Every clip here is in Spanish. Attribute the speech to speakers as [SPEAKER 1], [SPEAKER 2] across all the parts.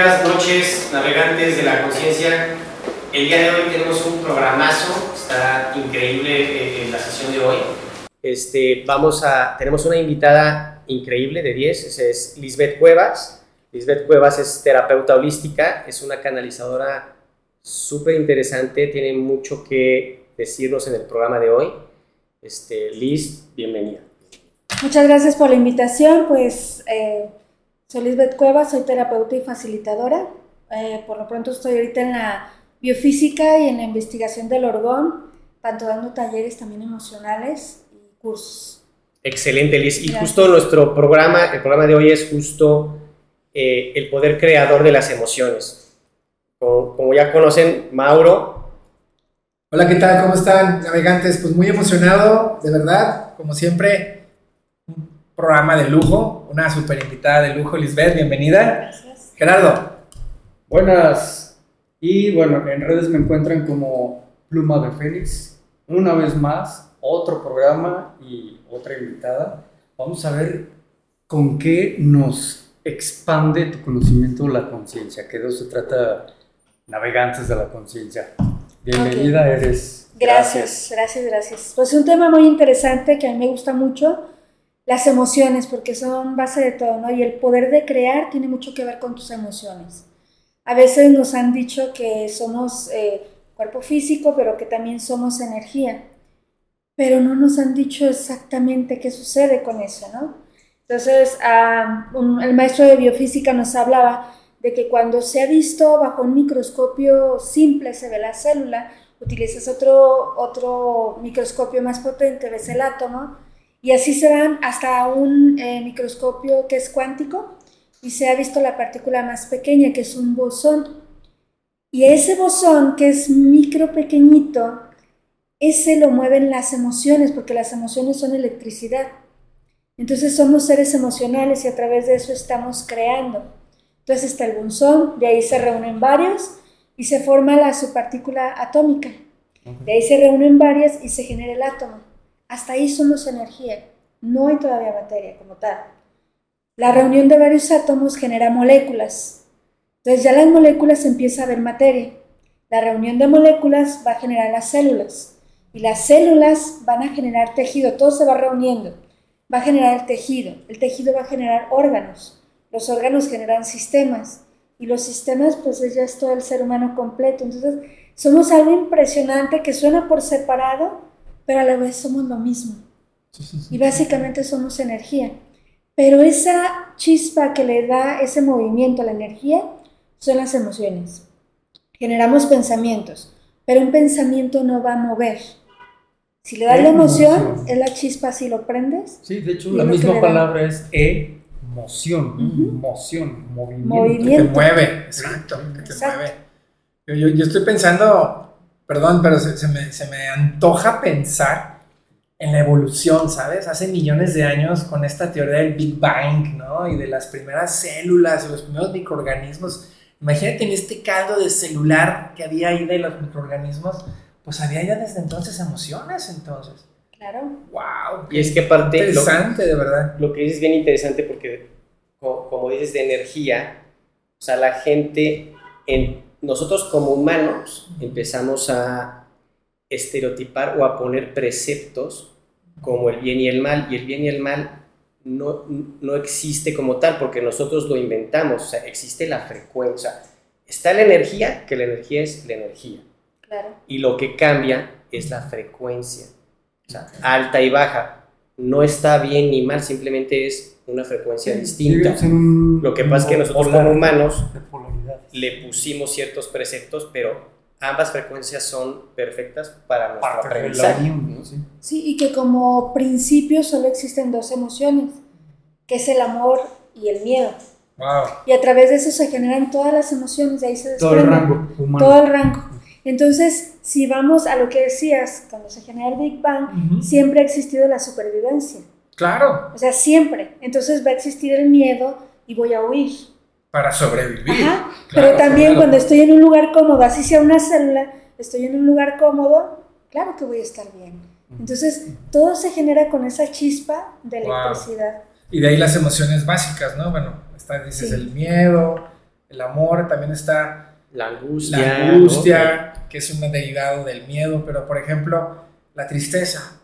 [SPEAKER 1] Días, noches, navegantes de la conciencia. El día de hoy tenemos un programazo, está increíble eh, la sesión de hoy. Este, vamos a, tenemos una invitada increíble de 10, es Lisbeth Cuevas. Lisbeth Cuevas es terapeuta holística, es una canalizadora súper interesante, tiene mucho que decirnos en el programa de hoy. Este, Liz, bienvenida.
[SPEAKER 2] Muchas gracias por la invitación, pues eh, soy Lisbeth Cuevas, soy terapeuta y facilitadora. Eh, por lo pronto estoy ahorita en la biofísica y en la investigación del orgón, tanto dando talleres también emocionales y cursos.
[SPEAKER 1] Excelente, Liz. Y justo nuestro programa, el programa de hoy es justo eh, el poder creador de las emociones. Como, como, ya conocen, Mauro.
[SPEAKER 3] Hola, ¿qué tal? ¿Cómo están, navegantes? Pues muy emocionado, de verdad, como siempre programa de lujo, una super invitada de lujo, Lisbeth, bienvenida. Gracias. Gerardo.
[SPEAKER 4] Buenas. Y bueno, en redes me encuentran como Pluma de Félix. Una vez más, otro programa y otra invitada. Vamos a ver con qué nos expande tu conocimiento la conciencia, que de eso se trata Navegantes de la Conciencia. Bienvenida, eres.
[SPEAKER 2] Gracias, gracias, gracias. Pues un tema muy interesante que a mí me gusta mucho las emociones, porque son base de todo, ¿no? Y el poder de crear tiene mucho que ver con tus emociones. A veces nos han dicho que somos eh, cuerpo físico, pero que también somos energía, pero no nos han dicho exactamente qué sucede con eso, ¿no? Entonces, el maestro de biofísica nos hablaba de que cuando se ha visto bajo un microscopio simple, se ve la célula, utilizas otro, otro microscopio más potente, ves el átomo, y así se van hasta un eh, microscopio que es cuántico y se ha visto la partícula más pequeña, que es un bosón. Y ese bosón, que es micro pequeñito, ese lo mueven las emociones, porque las emociones son electricidad. Entonces somos seres emocionales y a través de eso estamos creando. Entonces está el bosón, de ahí se reúnen varios y se forma la subpartícula atómica. De ahí se reúnen varias y se genera el átomo. Hasta ahí somos energía, no hay todavía materia como tal. La reunión de varios átomos genera moléculas. Entonces ya las moléculas empieza a ver materia. La reunión de moléculas va a generar las células. Y las células van a generar tejido, todo se va reuniendo. Va a generar tejido. El tejido va a generar órganos. Los órganos generan sistemas. Y los sistemas, pues ya es todo el ser humano completo. Entonces, somos algo impresionante que suena por separado, pero a la vez somos lo mismo. Y básicamente somos energía. Pero esa chispa que le da ese movimiento a la energía son las emociones. Generamos pensamientos, pero un pensamiento no va a mover. Si le das la emoción, es la chispa si lo prendes.
[SPEAKER 4] Sí, de hecho la misma palabra es emoción, emoción, movimiento.
[SPEAKER 3] Que te mueve, exacto, que te mueve. Yo, yo estoy pensando perdón, pero se, me, se, me, antoja pensar en la evolución, ¿sabes? Hace millones de años con esta teoría del Big Bang, ¿no? Y de las primeras células, y los primeros microorganismos. Imagínate en este caldo de celular que había ahí de los microorganismos, pues había ya desde entonces emociones, entonces.
[SPEAKER 2] Claro.
[SPEAKER 3] ¡Wow!
[SPEAKER 1] Y es que aparte...
[SPEAKER 3] Interesante, de verdad.
[SPEAKER 1] Lo que dices es bien interesante porque, como, como dices, de energía, o sea, la gente en nosotros como humanos empezamos a estereotipar o a poner preceptos como el bien y el mal, y el bien y el mal no, no existe como tal, porque nosotros lo inventamos, o sea, existe la frecuencia. Está la energía, que la energía es la energía.
[SPEAKER 2] Claro.
[SPEAKER 1] Y lo que cambia es la frecuencia, o sea, alta y baja. No está bien ni mal, simplemente es una frecuencia distinta. Lo que pasa es que nosotros como humanos le pusimos ciertos preceptos, pero ambas frecuencias son perfectas para nuestro aprendizaje.
[SPEAKER 2] ¿sí? y que como principio solo existen dos emociones, que es el amor y el miedo.
[SPEAKER 3] Wow.
[SPEAKER 2] Y a través de eso se generan todas las emociones, de ahí se
[SPEAKER 4] Todo el rango humano.
[SPEAKER 2] Todo el rango. Entonces, si vamos a lo que decías, cuando se genera el Big Bang, siempre ha existido la supervivencia.
[SPEAKER 3] Claro.
[SPEAKER 2] O sea, siempre. Entonces va a existir el miedo y voy a huir
[SPEAKER 3] para sobrevivir.
[SPEAKER 2] pero también cuando estoy en un lugar cómodo, así sea una célula, estoy en un lugar cómodo, claro que voy a estar bien. Entonces, todo se genera con esa chispa de electricidad.
[SPEAKER 3] Y de ahí las emociones básicas, ¿no? Bueno, está, dices el miedo, el amor, también está
[SPEAKER 1] la angustia,
[SPEAKER 3] la angustia que es un derivado del miedo, pero por ejemplo, la tristeza.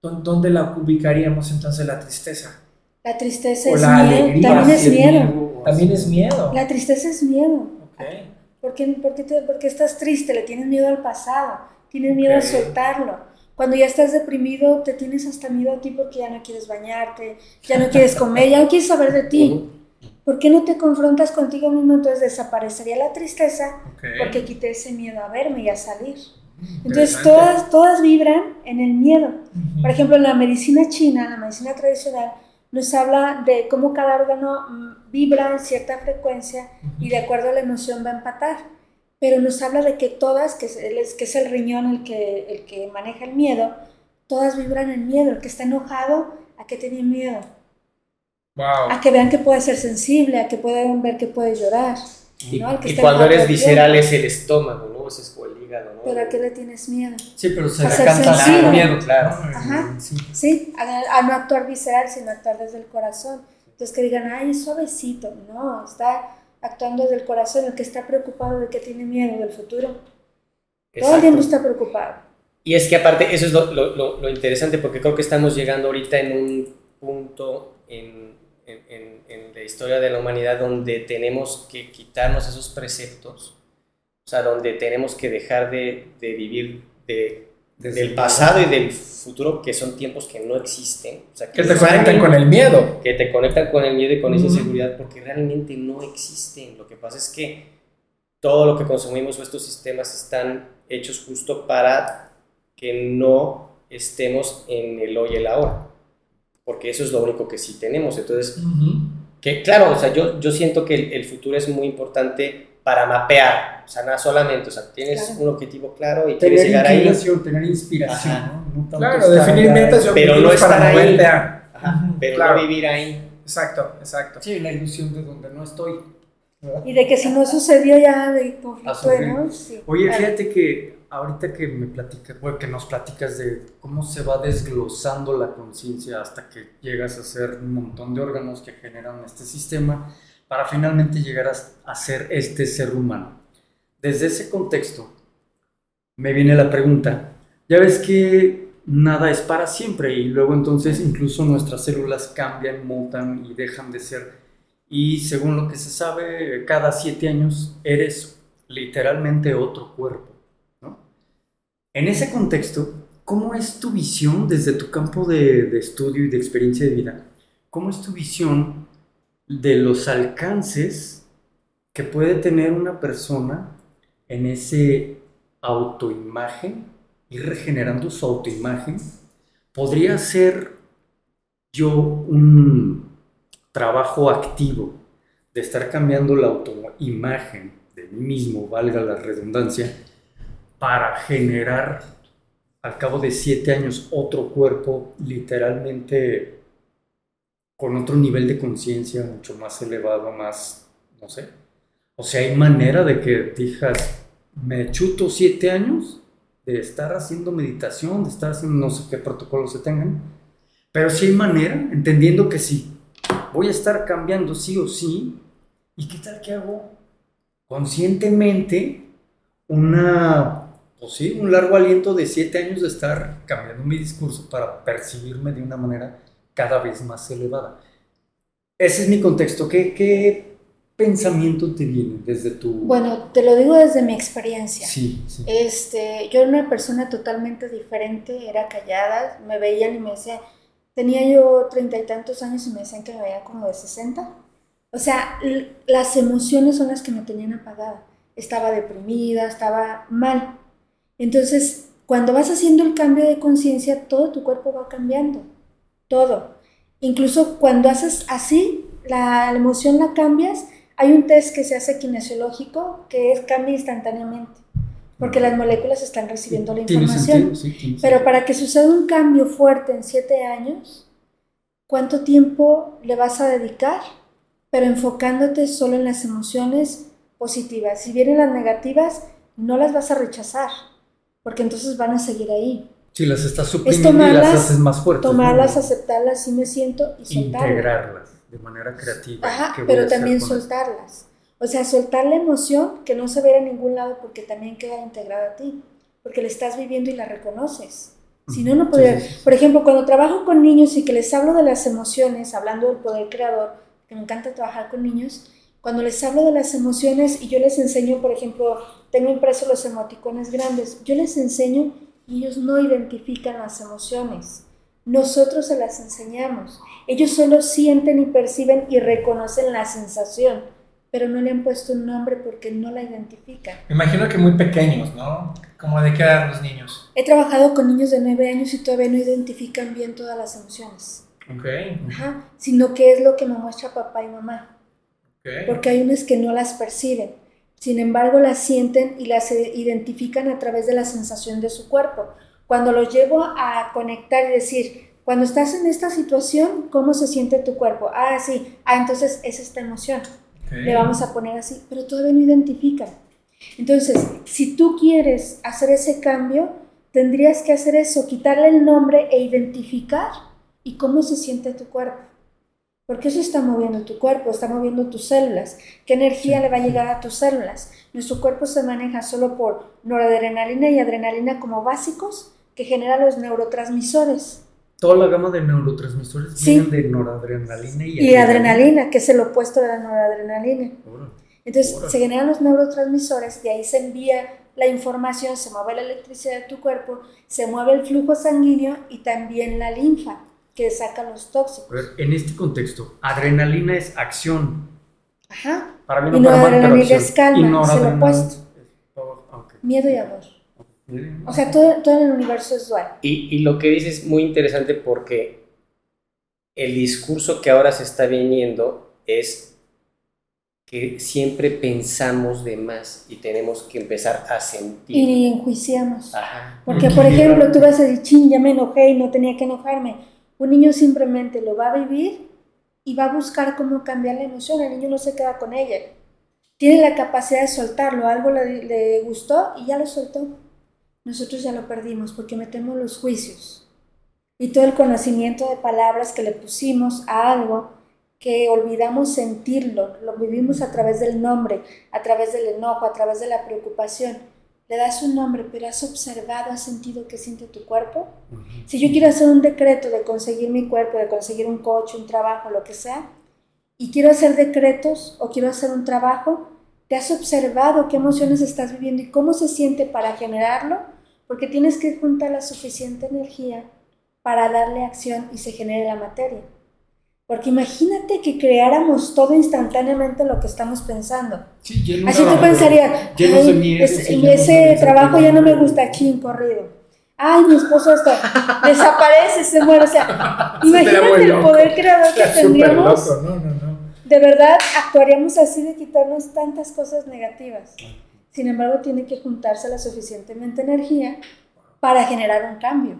[SPEAKER 3] ¿Dónde la ubicaríamos entonces la tristeza?
[SPEAKER 2] La tristeza es miedo. También es miedo.
[SPEAKER 3] También es miedo.
[SPEAKER 2] La tristeza es miedo.
[SPEAKER 3] Okay.
[SPEAKER 2] ¿Por qué, porque estás triste? Le tienes miedo al pasado. Tienes miedo a soltarlo. Cuando ya estás deprimido, te tienes hasta miedo a ti porque ya no quieres bañarte, ya no quieres comer, ya no quieres saber de ti. ¿Por qué no te confrontas contigo mismo? Entonces desaparecería la tristeza porque quité ese miedo a verme y a salir. Entonces todas, todas vibran en el miedo. Por ejemplo, en la medicina china, la medicina tradicional, nos habla de cómo cada órgano mm, vibra en cierta frecuencia y de acuerdo a la emoción va a empatar. Pero nos habla de que todas, que es, que es el riñón el que, el que maneja el miedo, todas vibran en miedo. El que está enojado, ¿a qué tiene miedo? A que vean que puede ser sensible, a que pueden ver que puede llorar.
[SPEAKER 1] Y, cuando eres visceral es el estómago, ¿no? Es hígado, ¿no?
[SPEAKER 2] ¿Pero a qué le tienes miedo?
[SPEAKER 4] Sí, pero se le
[SPEAKER 1] el miedo, claro.
[SPEAKER 2] Ajá, sí, a, no actuar visceral, sino actuar desde el corazón. Entonces que digan, ay, suavecito. No, está actuando desde el corazón, el que está preocupado de que tiene miedo del futuro. Todo el tiempo está preocupado.
[SPEAKER 1] Y es que aparte, eso es lo, lo, lo interesante, porque creo que estamos llegando ahorita en un punto en en, la historia de la humanidad donde tenemos que quitarnos esos preceptos, o sea, donde tenemos que dejar de, de vivir de, del pasado y del futuro, que son tiempos que no existen. O sea,
[SPEAKER 3] que, te conectan con el miedo.
[SPEAKER 1] Que te conectan con el miedo y con esa inseguridad, porque realmente no existen. Lo que pasa es que todo lo que consumimos o estos sistemas están hechos justo para que no estemos en el hoy y el ahora porque eso es lo único que sí tenemos. Entonces, que claro, o sea, yo, yo siento que el, futuro es muy importante para mapear, o sea, nada solamente, o sea, tienes un objetivo claro y
[SPEAKER 4] tener
[SPEAKER 1] quieres llegar ahí.
[SPEAKER 4] Tener inspiración,
[SPEAKER 3] ¿no? claro, definir metas y
[SPEAKER 1] pero no estar ahí. Ajá, pero no vivir ahí.
[SPEAKER 3] Exacto, exacto.
[SPEAKER 4] Sí, la ilusión de donde no estoy.
[SPEAKER 2] Y de que si no sucedió ya de conflicto, ¿no?
[SPEAKER 4] Sí. Oye, fíjate que ahorita que me platicas, que nos platicas de cómo se va desglosando la conciencia hasta que llegas a ser un montón de órganos que generan este sistema para finalmente llegar a, ser este ser humano. Desde ese contexto me viene la pregunta, ya ves que nada es para siempre y luego entonces incluso nuestras células cambian, mutan y dejan de ser y según lo que se sabe, cada siete años eres literalmente otro cuerpo. En ese contexto, ¿cómo es tu visión desde tu campo de, estudio y de experiencia de vida? ¿Cómo es tu visión de los alcances que puede tener una persona en ese autoimagen, ir regenerando su autoimagen? ¿Podría ser yo un trabajo activo de estar cambiando la autoimagen de mí mismo, valga la redundancia, para generar al cabo de siete años otro cuerpo literalmente con otro nivel de conciencia mucho más elevado, más, no sé. O sea, hay manera de que digas, me chuto siete años de estar haciendo meditación, de estar haciendo no sé qué protocolos se tengan, pero sí hay manera, entendiendo que sí, voy a estar cambiando sí o sí, ¿y qué tal que hago conscientemente una pues sí, un largo aliento de siete años de estar cambiando mi discurso para percibirme de una manera cada vez más elevada. Ese es mi contexto. ¿Qué, qué pensamiento te viene desde tu...?
[SPEAKER 2] Bueno, te lo digo desde mi experiencia.
[SPEAKER 4] Sí, sí.
[SPEAKER 2] Este, yo era una persona totalmente diferente, era callada, me veían y me decían, tenía yo treinta y tantos años y me decían que me veía como de sesenta. O sea, las emociones son las que me tenían apagada. Estaba deprimida, estaba mal. Entonces, cuando vas haciendo el cambio de conciencia, todo tu cuerpo va cambiando, todo. Incluso cuando haces así, la, emoción la cambias, hay un test que se hace kinesiológico que es cambia instantáneamente, porque las moléculas están recibiendo la información. Pero para que suceda un cambio fuerte en siete años, ¿cuánto tiempo le vas a dedicar? Pero enfocándote solo en las emociones positivas. Si vienen las negativas, no las vas a rechazar porque entonces van a seguir ahí.
[SPEAKER 4] Si las estás suprimiendo y las haces más fuertes.
[SPEAKER 2] Tomarlas, aceptarlas, sí me siento y soltarlas.
[SPEAKER 4] Integrarlas de manera creativa.
[SPEAKER 2] Ajá, pero también soltarlas. O sea, soltar la emoción que no se ve a ningún lado porque también queda integrada a ti, porque la estás viviendo y la reconoces. Si no, no podría. Por ejemplo, cuando trabajo con niños y que les hablo de las emociones, hablando del poder creador, que me encanta trabajar con niños, cuando les hablo de las emociones y yo les enseño, por ejemplo, tengo impresos los emoticones grandes, yo les enseño y ellos no identifican las emociones. Nosotros se las enseñamos. Ellos solo sienten y perciben y reconocen la sensación, pero no le han puesto un nombre porque no la identifican.
[SPEAKER 3] Me imagino que muy pequeños, ¿no? Como de qué edad los niños.
[SPEAKER 2] He trabajado con niños de 9 años y todavía no identifican bien todas las emociones.
[SPEAKER 3] Ok.
[SPEAKER 2] Ajá, sino qué es lo que me muestra papá y mamá.
[SPEAKER 3] Ok.
[SPEAKER 2] Porque hay unos que no las perciben. Sin embargo, las sienten y las identifican a través de la sensación de su cuerpo. Cuando los llevo a conectar y decir, cuando estás en esta situación, ¿cómo se siente tu cuerpo? Ah, sí, ah, entonces es esta emoción. Le vamos a poner así, pero todavía no identifican. Entonces, si tú quieres hacer ese cambio, tendrías que hacer eso, quitarle el nombre e identificar y cómo se siente tu cuerpo. Porque eso está moviendo tu cuerpo, está moviendo tus células. ¿Qué energía le va a llegar a tus células? Nuestro cuerpo se maneja solo por noradrenalina y adrenalina como básicos que generan los neurotransmisores.
[SPEAKER 4] Toda la gama de neurotransmisores
[SPEAKER 2] Sí.
[SPEAKER 4] vienen de noradrenalina y,
[SPEAKER 2] Y adrenalina, que es el opuesto de la noradrenalina. Entonces se generan los neurotransmisores, de ahí se envía la información, se mueve la electricidad de tu cuerpo, se mueve el flujo sanguíneo y también la linfa, que saca los tóxicos.
[SPEAKER 4] ver, en este contexto, adrenalina es acción.
[SPEAKER 2] Ajá.
[SPEAKER 4] Para mí
[SPEAKER 2] Y
[SPEAKER 4] no para mal,
[SPEAKER 2] noradrenalina
[SPEAKER 4] pero
[SPEAKER 2] es calma,
[SPEAKER 4] Y
[SPEAKER 2] es lo
[SPEAKER 4] noradrenalina
[SPEAKER 2] opuesto.
[SPEAKER 4] es power. Ah, ok.
[SPEAKER 2] Miedo y amor. O sea, todo, todo en el universo es dual.
[SPEAKER 1] Y, y lo que dices es muy interesante porque el discurso que ahora se está viniendo es que siempre pensamos de más y tenemos que empezar a sentir.
[SPEAKER 2] Y enjuiciamos.
[SPEAKER 1] Ajá.
[SPEAKER 2] Porque, por ejemplo, tú vas a decir, ching, ya me enojé y no tenía que enojarme. Un niño simplemente lo va a vivir y va a buscar cómo cambiar la emoción. El niño no se queda con ella. Tiene la capacidad de soltarlo. Algo le, gustó y ya lo soltó. Nosotros ya lo perdimos porque metemos los juicios y todo el conocimiento de palabras que le pusimos a algo que olvidamos sentirlo, lo vivimos a través del nombre, a través del enojo, a través de la preocupación. Le das un nombre, pero has observado, has sentido qué siente tu cuerpo. Si yo quiero hacer un decreto de conseguir mi cuerpo, de conseguir un coche, un trabajo, lo que sea, y quiero hacer decretos o quiero hacer un trabajo, ¿te has observado qué emociones estás viviendo y cómo se siente para generarlo? Porque tienes que juntar la suficiente energía para darle acción y se genere la materia. Porque imagínate que creáramos todo instantáneamente lo que estamos pensando.
[SPEAKER 4] Sí, lleno
[SPEAKER 2] Así tú pensarías,
[SPEAKER 4] de
[SPEAKER 2] "Ay,
[SPEAKER 4] miedo,
[SPEAKER 2] ese,
[SPEAKER 4] sí, llenos
[SPEAKER 2] ese trabajo ya no me
[SPEAKER 4] incertidumbre".
[SPEAKER 2] gusta, chin, corrido. Ay, mi esposo está, desaparece, se muere. O sea, imagínate el
[SPEAKER 3] loco.
[SPEAKER 2] poder creador que tendríamos.
[SPEAKER 3] loco, no, no.
[SPEAKER 2] De verdad, actuaríamos así de quitarnos tantas cosas negativas. Sin embargo, tiene que juntarse la suficientemente energía para generar un cambio.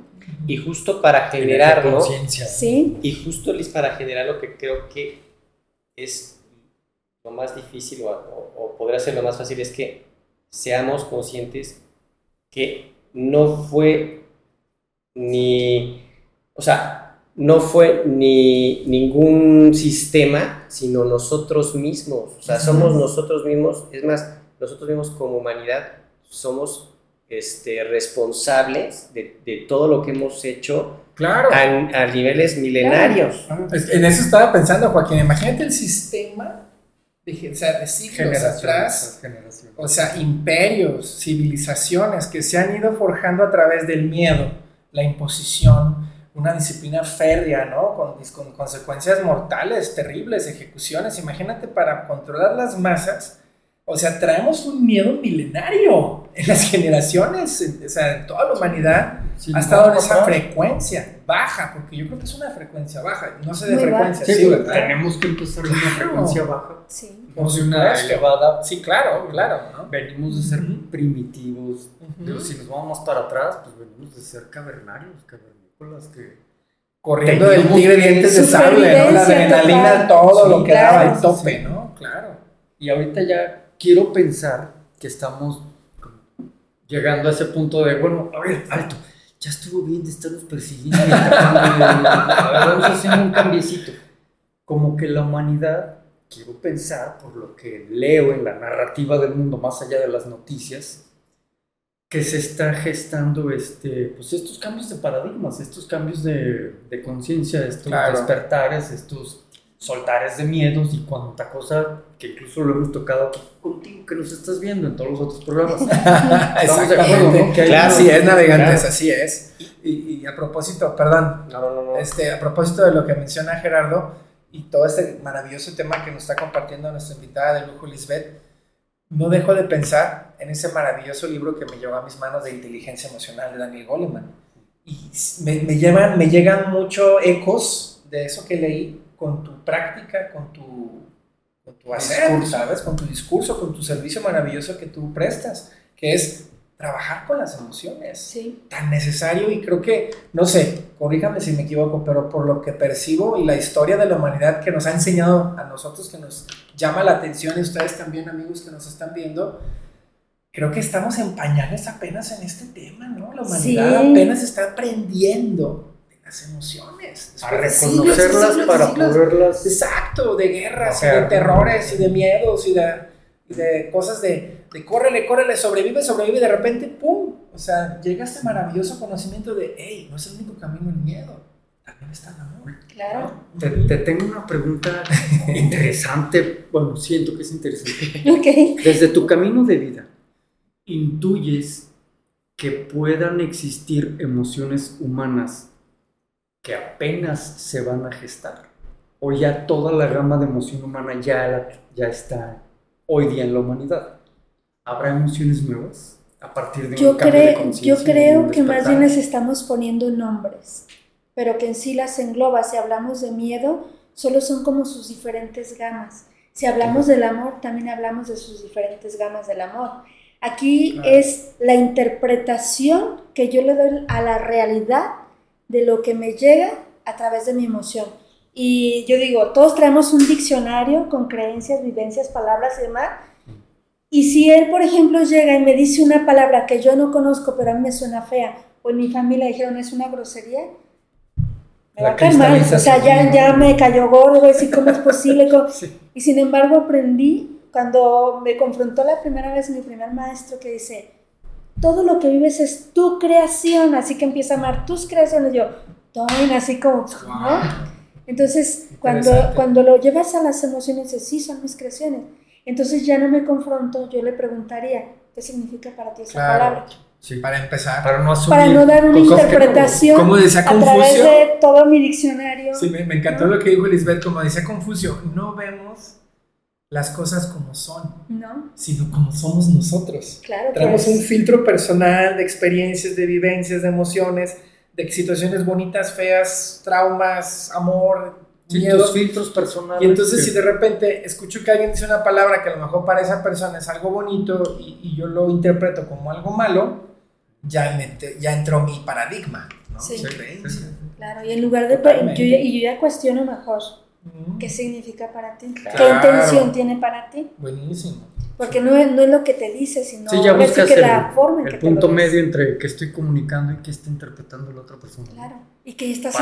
[SPEAKER 1] Y justo para generarlo,
[SPEAKER 3] conciencia.
[SPEAKER 2] ¿Sí?
[SPEAKER 1] y justo Liz, para generar lo que creo que es lo más difícil o, o- o podría ser lo más fácil es que seamos conscientes que no fue ni, o sea, no fue ni ningún sistema, sino nosotros mismos. O sea, somos nosotros mismos, es más, nosotros mismos como humanidad somos este, responsables de, de todo lo que hemos hecho
[SPEAKER 3] Claro.
[SPEAKER 1] a, a niveles milenarios.
[SPEAKER 3] Es- en eso estaba pensando, Joaquín. Imagínate el sistema de, o sea, de siglos atrás. O sea, imperios, civilizaciones que se han ido forjando a través del miedo, la imposición, una disciplina férrea, ¿no? Con, con consecuencias mortales, terribles, ejecuciones. Imagínate para controlar las masas. O sea, traemos un miedo milenario en las generaciones, en- o sea, en toda la humanidad
[SPEAKER 4] Sí,
[SPEAKER 3] ha estado en esa frecuencia baja, porque yo creo que es una frecuencia baja, no sé de
[SPEAKER 2] Muy
[SPEAKER 3] frecuencia,
[SPEAKER 4] Sí,
[SPEAKER 3] sí,
[SPEAKER 4] pero
[SPEAKER 3] ¿verdad?
[SPEAKER 4] tenemos que empezar en una
[SPEAKER 3] Claro.
[SPEAKER 4] frecuencia baja.
[SPEAKER 2] Sí.
[SPEAKER 3] Por
[SPEAKER 4] de una
[SPEAKER 3] supuesto.
[SPEAKER 4] elevada.
[SPEAKER 3] Sí, claro, claro, ¿no?
[SPEAKER 4] Venimos de ser
[SPEAKER 3] Ujú.
[SPEAKER 4] primitivos.
[SPEAKER 3] Ujú.
[SPEAKER 4] Digo, si nos vamos para atrás, pues venimos de ser cavernarios, cavernícolas que
[SPEAKER 3] Corriendo del tigre dientes de sable, ¿no? La adrenalina, todo
[SPEAKER 4] Sí,
[SPEAKER 3] lo que
[SPEAKER 2] claro,
[SPEAKER 3] daba el tope,
[SPEAKER 4] sí.
[SPEAKER 3] ¿no? Claro.
[SPEAKER 4] Y ahorita ya quiero pensar que estamos llegando a ese punto de, bueno, a ver, alto, ya estuvo bien de estarnos persiguiendo y a ver, vamos haciendo un cambiecito. Como que la humanidad quiero pensar, por lo que leo en la narrativa del mundo, más allá de las noticias, que se está gestando este, pues estos cambios de paradigmas, estos cambios de, de conciencia, estos despertares, estos soltares de miedos y cuanta cosa que incluso lo hemos tocado aquí contigo, que nos estás viendo en todos los otros programas.
[SPEAKER 3] Estamos de acuerdo, ¿no? Que claro, así es, navegantes, así es. Y, y, a propósito, perdón, no, no, no, Este, a propósito de lo que menciona Gerardo y todo este maravilloso tema que nos está compartiendo nuestra invitada de lujo, Lisbeth, no dejo de pensar en ese maravilloso libro que me llegó a mis manos de inteligencia emocional de Daniel Goleman. Y me, me, llevan, me llegan mucho ecos de eso que leí con tu práctica, con tu, con tu hacer, ¿sabes? Con tu discurso, con tu servicio maravilloso que tú prestas, que es trabajar con las emociones.
[SPEAKER 2] Sí.
[SPEAKER 3] Tan necesario y creo que, no sé, corríjame si me equivoco, pero por lo que percibo y la historia de la humanidad que nos ha enseñado a nosotros, que nos llama la atención y ustedes también, amigos que nos están viendo, creo que estamos en pañales apenas en este tema, ¿no? La humanidad apenas está aprendiendo las emociones.
[SPEAKER 4] A reconocerlas para poderlas.
[SPEAKER 3] Exacto, de guerras, y de terrores, y de miedos, y de, cosas de, de córrele, córrele, sobrevive, sobrevive, y de repente, ¡pum! O sea, llega este maravilloso conocimiento de, hey, no es el único camino el miedo, también está el amor.
[SPEAKER 2] Claro.
[SPEAKER 4] Te, te tengo una pregunta interesante, bueno, siento que es interesante.
[SPEAKER 2] Ok.
[SPEAKER 4] Desde tu camino de vida, ¿intuyes que puedan existir emociones humanas que apenas se van a gestar. O ya toda la gama de emoción humana ya, ya está hoy día en la humanidad. ¿Habrá emociones nuevas a partir de
[SPEAKER 2] yo un cambio de conciencia? Yo creo que más bien les estamos poniendo nombres, pero que en sí las engloba. Si hablamos de miedo, solo son como sus diferentes gamas. Si hablamos del amor, también hablamos de sus diferentes gamas del amor. Aquí es la interpretación que yo le doy a la realidad de lo que me llega a través de mi emoción. Y yo digo, todos traemos un diccionario con creencias, vivencias, palabras y demás. Y si él, por ejemplo, llega y me dice una palabra que yo no conozco, pero a mí me suena fea, o en mi familia dijeron es una grosería, me va a caer mal. O sea, ya, ya me cayó gordo, decir cómo es posible. Y sin embargo aprendí, cuando me confrontó la primera vez mi primer maestro que dice, todo lo que vives es tu creación, así que empieza a amar tus creaciones. Yo, tomen así como, ¿no? Entonces, cuando, cuando lo llevas a las emociones, dices, sí, son mis creaciones. Entonces ya no me confronto, yo le preguntaría, ¿qué significa para ti esa palabra?
[SPEAKER 3] Sí, para empezar.
[SPEAKER 4] Para no,
[SPEAKER 2] para no dar una interpretación
[SPEAKER 3] como, decía
[SPEAKER 2] a través de todo mi diccionario.
[SPEAKER 3] Sí, me, encantó lo que dijo Lisbeth, como decía Confucio, no vemos las cosas como son,
[SPEAKER 2] no.
[SPEAKER 3] sino como somos nosotros.
[SPEAKER 2] Claro,
[SPEAKER 3] Tenemos un filtro personal de experiencias, de vivencias, de emociones, de situaciones bonitas, feas, traumas, amor,
[SPEAKER 4] sí, miedos. filtros personales.
[SPEAKER 3] Y entonces si de repente escucho que alguien dice una palabra que a lo mejor para esa persona es algo bonito y, yo lo interpreto como algo malo, ya, ya entró mi paradigma, ¿no?
[SPEAKER 2] Sí. Claro, y en lugar de... Yo, y yo ya cuestiono mejor ¿Qué significa para ti? ¿Qué intención tiene para ti?
[SPEAKER 3] Buenísimo.
[SPEAKER 2] Porque no es, no es lo que te dice, sino
[SPEAKER 4] sí, ya buscas que la forma en el punto medio entre que estoy comunicando y que está interpretando la otra persona.
[SPEAKER 2] Claro, y que estás,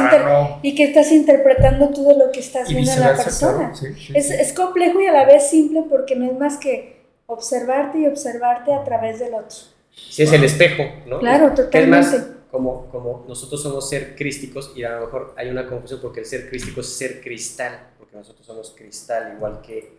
[SPEAKER 2] y que estás interpretando todo lo que estás viendo en la persona. es, es complejo y a la vez simple porque no es más que observarte y observarte a través del otro.
[SPEAKER 1] Sí, es el espejo, ¿no?
[SPEAKER 2] Claro, totalmente
[SPEAKER 1] como, como nosotros somos ser crísticos y a lo mejor hay una confusión porque el ser crístico es ser cristal, porque nosotros somos cristal igual que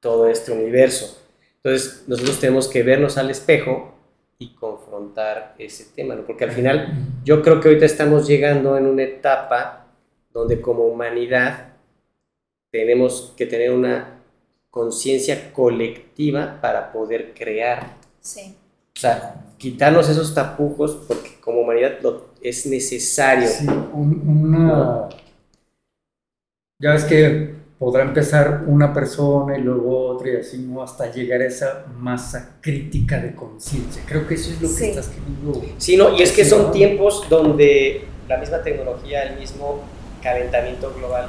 [SPEAKER 1] todo este universo. Entonces nosotros tenemos que vernos al espejo y confrontar ese tema, ¿no? porque al final yo creo que ahorita estamos llegando en una etapa donde como humanidad tenemos que tener una conciencia colectiva para poder crear.
[SPEAKER 2] Sí.
[SPEAKER 1] O sea, quitarnos esos tapujos porque como humanidad es necesario.
[SPEAKER 4] Sí, una... Ya ves que podrá empezar una persona y luego otra y así, ¿no? Hasta llegar a esa masa crítica de conciencia. Creo que eso es lo que estás queriendo.
[SPEAKER 1] Sí, no, y es que son tiempos donde la misma tecnología, el mismo calentamiento global